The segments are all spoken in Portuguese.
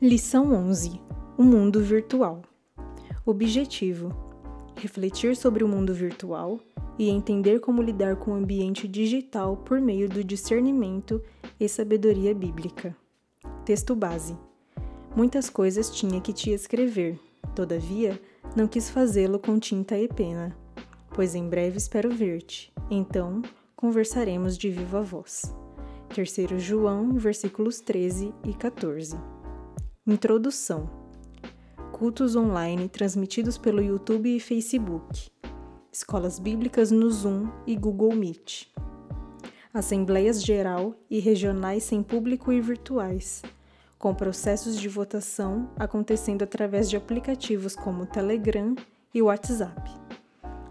Lição 11: O mundo virtual. Objetivo: refletir sobre o mundo virtual e entender como lidar com o ambiente digital por meio do discernimento e sabedoria bíblica. Texto base: Muitas coisas tinha que te escrever, todavia, não quis fazê-lo com tinta e pena, pois em breve espero ver-te. Então, conversaremos de viva voz. 3 João, versículos 13 e 14. Introdução: Cultos online transmitidos pelo YouTube e Facebook. Escolas bíblicas no Zoom e Google Meet. Assembleias geral e regionais sem público e virtuais, com processos de votação acontecendo através de aplicativos como Telegram e WhatsApp.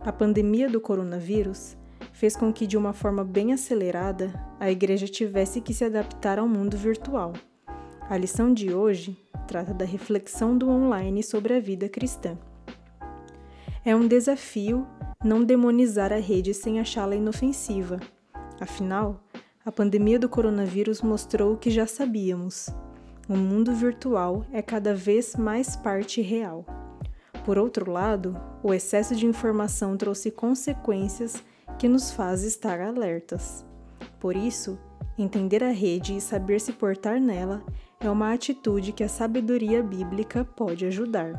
A pandemia do coronavírus fez com que, de uma forma bem acelerada, a igreja tivesse que se adaptar ao mundo virtual a lição de hoje trata da reflexão do online sobre a vida cristã. É um desafio não demonizar a rede sem achá-la inofensiva. Afinal, a pandemia do coronavírus mostrou o que já sabíamos: o mundo virtual é cada vez mais parte real. Por outro lado, o excesso de informação trouxe consequências que nos faz estar alertas. Por isso, entender a rede e saber se portar nela é uma atitude que a sabedoria bíblica pode ajudar.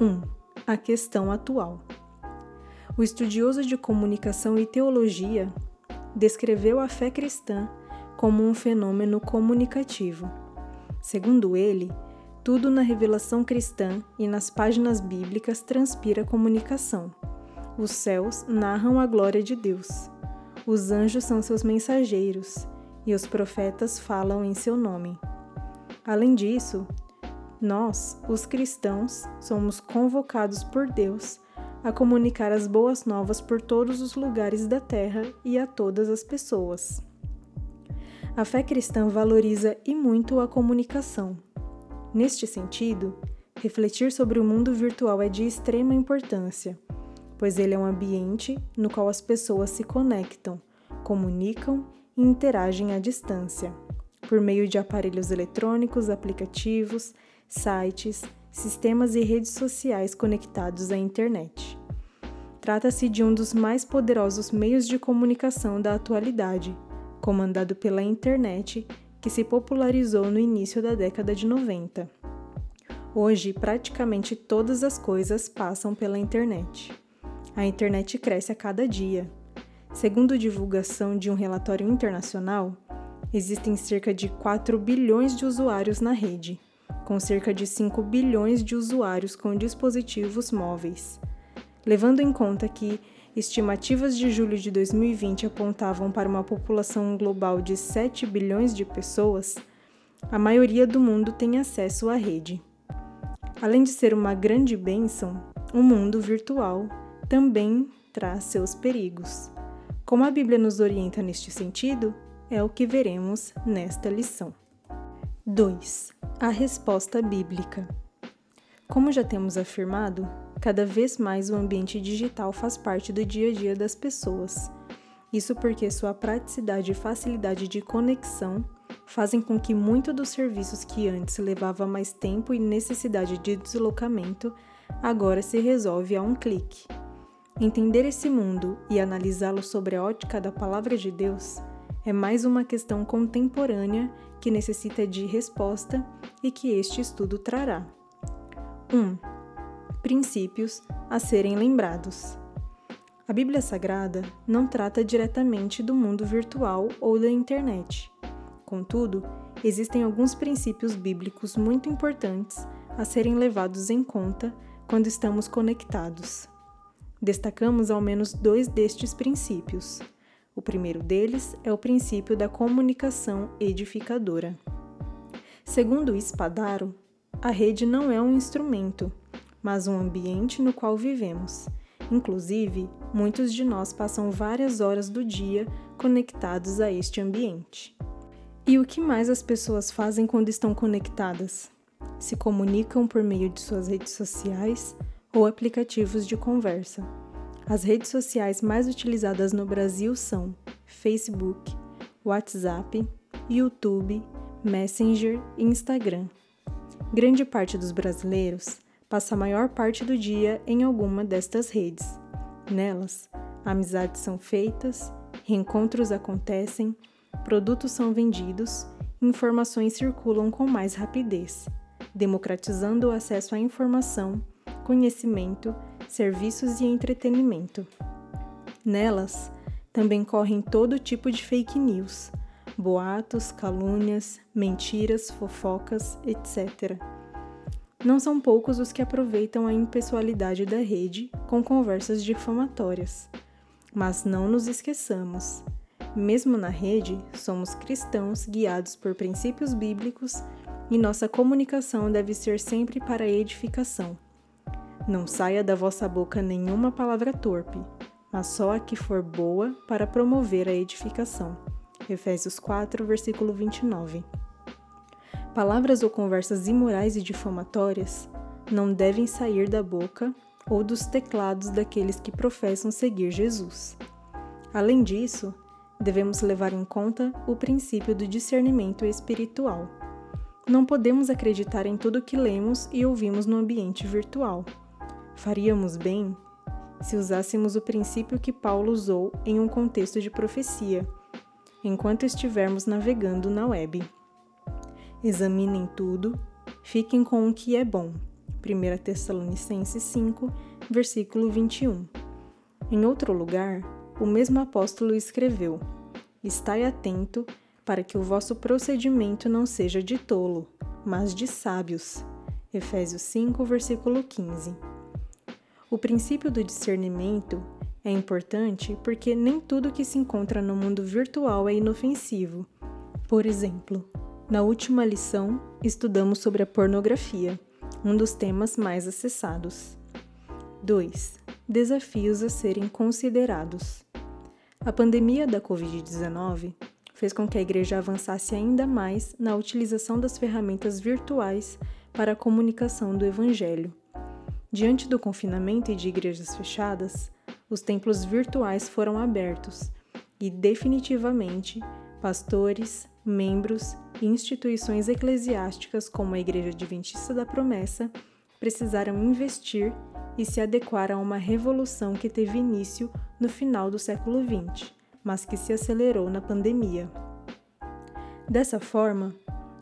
1. Um, a questão atual. O estudioso de comunicação e teologia descreveu a fé cristã como um fenômeno comunicativo. Segundo ele, tudo na revelação cristã e nas páginas bíblicas transpira comunicação. Os céus narram a glória de Deus. Os anjos são seus mensageiros e os profetas falam em seu nome. Além disso, nós, os cristãos, somos convocados por Deus a comunicar as boas novas por todos os lugares da terra e a todas as pessoas. A fé cristã valoriza e muito a comunicação. Neste sentido, refletir sobre o mundo virtual é de extrema importância, pois ele é um ambiente no qual as pessoas se conectam, comunicam e interagem à distância, por meio de aparelhos eletrônicos, aplicativos, sites, sistemas e redes sociais conectados à internet. Trata-se de um dos mais poderosos meios de comunicação da atualidade, comandado pela internet, que se popularizou no início da década de 90. Hoje, praticamente todas as coisas passam pela internet. A internet cresce a cada dia Segundo divulgação de um relatório internacional, existem cerca de 4 bilhões de usuários na rede, com cerca de 5 bilhões de usuários com dispositivos móveis. Levando em conta que estimativas de julho de 2020 apontavam para uma população global de 7 bilhões de pessoas, a maioria do mundo tem acesso à rede. Além de ser uma grande bênção, o mundo virtual também traz seus perigos. Como a Bíblia nos orienta neste sentido, é o que veremos nesta lição. 2. A resposta bíblica. Como já temos afirmado, cada vez mais o ambiente digital faz parte do dia a dia das pessoas. Isso porque sua praticidade e facilidade de conexão fazem com que muito dos serviços que antes levava mais tempo e necessidade de deslocamento agora se resolve a um clique. Entender esse mundo e analisá-lo sobre a ótica da Palavra de Deus é mais uma questão contemporânea que necessita de resposta e que este estudo trará. 1. Um, princípios a serem lembrados. A Bíblia Sagrada não trata diretamente do mundo virtual ou da internet. Contudo, existem alguns princípios bíblicos muito importantes a serem levados em conta quando estamos conectados. Destacamos ao menos dois destes princípios. O primeiro deles é o princípio da comunicação edificadora. Segundo Espadaro, a rede não é um instrumento, mas um ambiente no qual vivemos. Inclusive, muitos de nós passam várias horas do dia conectados a este ambiente. E o que mais as pessoas fazem quando estão conectadas? Se comunicam por meio de suas redes sociais, ou aplicativos de conversa. As redes sociais mais utilizadas no Brasil são Facebook, WhatsApp, YouTube, Messenger e Instagram. Grande parte dos brasileiros passa a maior parte do dia em alguma destas redes. Nelas, amizades são feitas, reencontros acontecem, produtos são vendidos, informações circulam com mais rapidez, democratizando o acesso à informação, conhecimento, serviços e entretenimento. Nelas, também correm todo tipo de fake news, boatos, calúnias, mentiras, fofocas, etc. Não são poucos os que aproveitam a impessoalidade da rede com conversas difamatórias. Mas não nos esqueçamos. Mesmo na rede, somos cristãos guiados por princípios bíblicos e nossa comunicação deve ser sempre para edificação. Não saia da vossa boca nenhuma palavra torpe, mas só a que for boa para promover a edificação. Efésios 4, versículo 29. Palavras ou conversas imorais e difamatórias não devem sair da boca ou dos teclados daqueles que professam seguir Jesus. Além disso, devemos levar em conta o princípio do discernimento espiritual. Não podemos acreditar em tudo que lemos e ouvimos no ambiente virtual. Faríamos bem se usássemos o princípio que Paulo usou em um contexto de profecia, enquanto estivermos navegando na web. Examinem tudo, fiquem com o que é bom. 1 Tessalonicenses 5, versículo 21. Em outro lugar, o mesmo apóstolo escreveu: Estai atento para que o vosso procedimento não seja de tolo, mas de sábios. Efésios 5, versículo 15. O princípio do discernimento é importante porque nem tudo que se encontra no mundo virtual é inofensivo. Por exemplo, na última lição estudamos sobre a pornografia, um dos temas mais acessados. 2. Desafios a serem considerados. A pandemia da Covid-19 fez com que a igreja avançasse ainda mais na utilização das ferramentas virtuais para a comunicação do Evangelho. Diante do confinamento e de igrejas fechadas, os templos virtuais foram abertos e, definitivamente, pastores, membros e instituições eclesiásticas, como a Igreja Adventista da Promessa, precisaram investir e se adequar a uma revolução que teve início no final do século XX, mas que se acelerou na pandemia. Dessa forma,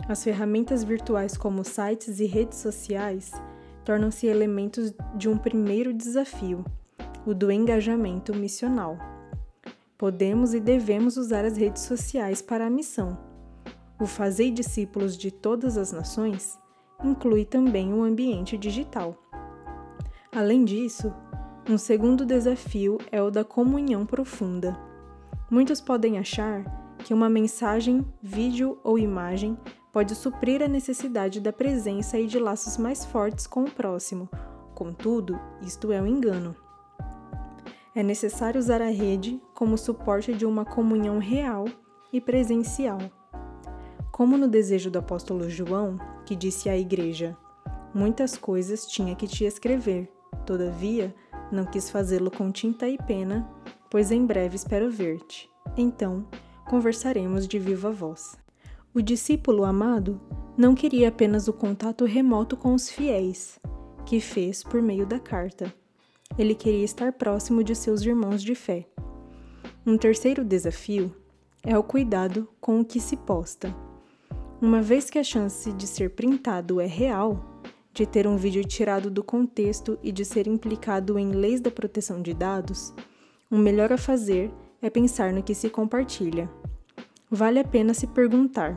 as ferramentas virtuais como sites e redes sociais tornam-se elementos de um primeiro desafio, o do engajamento missional. Podemos e devemos usar as redes sociais para a missão. O fazer discípulos de todas as nações inclui também o ambiente digital. Além disso, um segundo desafio é o da comunhão profunda. Muitos podem achar que uma mensagem, vídeo ou imagem pode suprir a necessidade da presença e de laços mais fortes com o próximo. Contudo, isto é um engano. É necessário usar a rede como suporte de uma comunhão real e presencial. Como no desejo do apóstolo João, que disse à igreja: Muitas coisas tinha que te escrever, todavia não quis fazê-lo com tinta e pena, pois em breve espero ver-te. Então, conversaremos de viva voz. O discípulo amado não queria apenas o contato remoto com os fiéis, que fez por meio da carta. Ele queria estar próximo de seus irmãos de fé. Um terceiro desafio é o cuidado com o que se posta. Uma vez que a chance de ser printado é real, de ter um vídeo tirado do contexto e de ser implicado em leis da proteção de dados, o melhor a fazer é pensar no que se compartilha vale a pena se perguntar: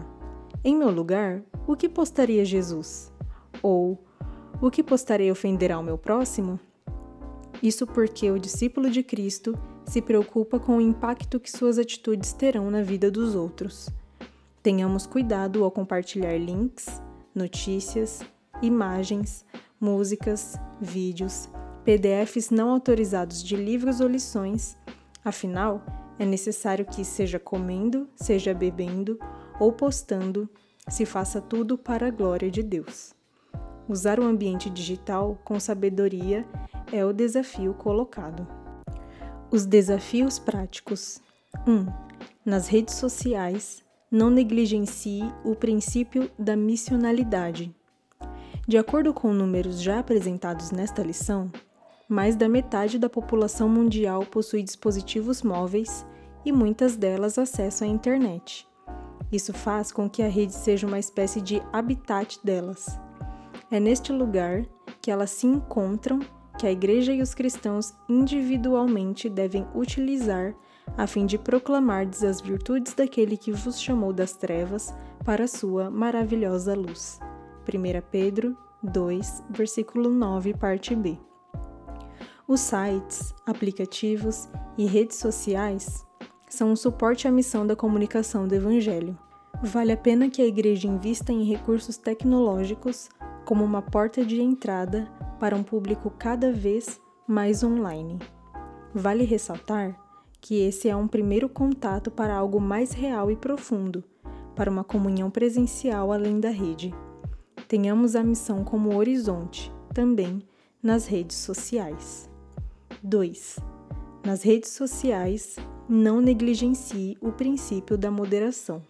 em meu lugar, o que postaria Jesus? Ou o que postarei ofenderá o meu próximo? Isso porque o discípulo de Cristo se preocupa com o impacto que suas atitudes terão na vida dos outros. Tenhamos cuidado ao compartilhar links, notícias, imagens, músicas, vídeos, PDFs não autorizados de livros ou lições, afinal, é necessário que, seja comendo, seja bebendo ou postando, se faça tudo para a glória de Deus. Usar o ambiente digital com sabedoria é o desafio colocado. Os desafios práticos: 1. Um, nas redes sociais, não negligencie o princípio da missionalidade. De acordo com números já apresentados nesta lição, mais da metade da população mundial possui dispositivos móveis e muitas delas acessam a internet. Isso faz com que a rede seja uma espécie de habitat delas. É neste lugar que elas se encontram que a Igreja e os cristãos individualmente devem utilizar a fim de proclamar as virtudes daquele que vos chamou das trevas para a sua maravilhosa luz. 1 Pedro 2, versículo 9, parte B. Os sites, aplicativos e redes sociais são um suporte à missão da comunicação do Evangelho. Vale a pena que a Igreja invista em recursos tecnológicos como uma porta de entrada para um público cada vez mais online. Vale ressaltar que esse é um primeiro contato para algo mais real e profundo, para uma comunhão presencial além da rede. Tenhamos a missão como horizonte, também nas redes sociais. 2. Nas redes sociais, não negligencie o princípio da moderação.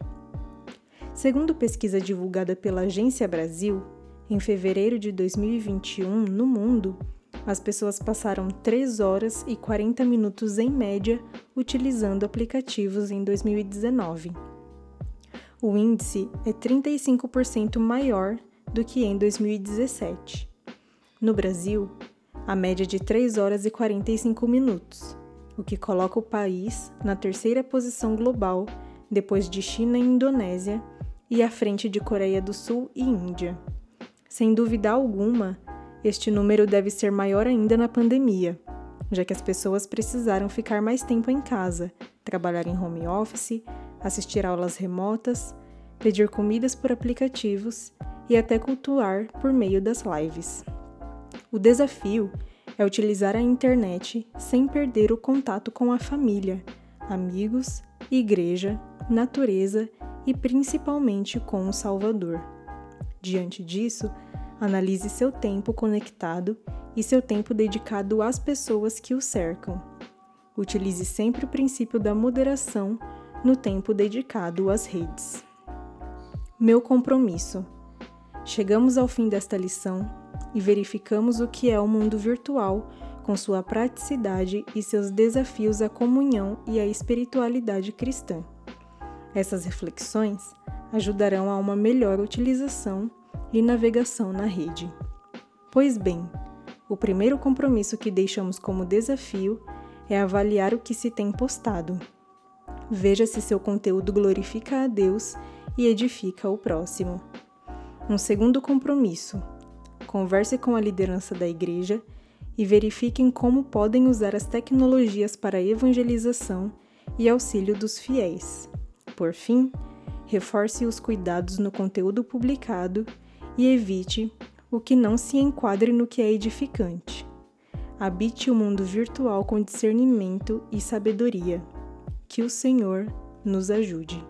Segundo pesquisa divulgada pela Agência Brasil, em fevereiro de 2021, no mundo, as pessoas passaram 3 horas e 40 minutos em média utilizando aplicativos em 2019. O índice é 35% maior do que em 2017. No Brasil, a média de 3 horas e 45 minutos, o que coloca o país na terceira posição global depois de China e Indonésia e à frente de Coreia do Sul e Índia. Sem dúvida alguma, este número deve ser maior ainda na pandemia, já que as pessoas precisaram ficar mais tempo em casa, trabalhar em home office, assistir aulas remotas, pedir comidas por aplicativos e até cultuar por meio das lives. O desafio é utilizar a internet sem perder o contato com a família, amigos, igreja, natureza e principalmente com o Salvador. Diante disso, analise seu tempo conectado e seu tempo dedicado às pessoas que o cercam. Utilize sempre o princípio da moderação no tempo dedicado às redes. Meu compromisso. Chegamos ao fim desta lição e verificamos o que é o mundo virtual, com sua praticidade e seus desafios à comunhão e à espiritualidade cristã. Essas reflexões ajudarão a uma melhor utilização e navegação na rede. Pois bem, o primeiro compromisso que deixamos como desafio é avaliar o que se tem postado. Veja se seu conteúdo glorifica a Deus e edifica o próximo. Um segundo compromisso converse com a liderança da igreja e verifiquem como podem usar as tecnologias para evangelização e auxílio dos fiéis. Por fim, reforce os cuidados no conteúdo publicado e evite o que não se enquadre no que é edificante. Habite o mundo virtual com discernimento e sabedoria. Que o Senhor nos ajude.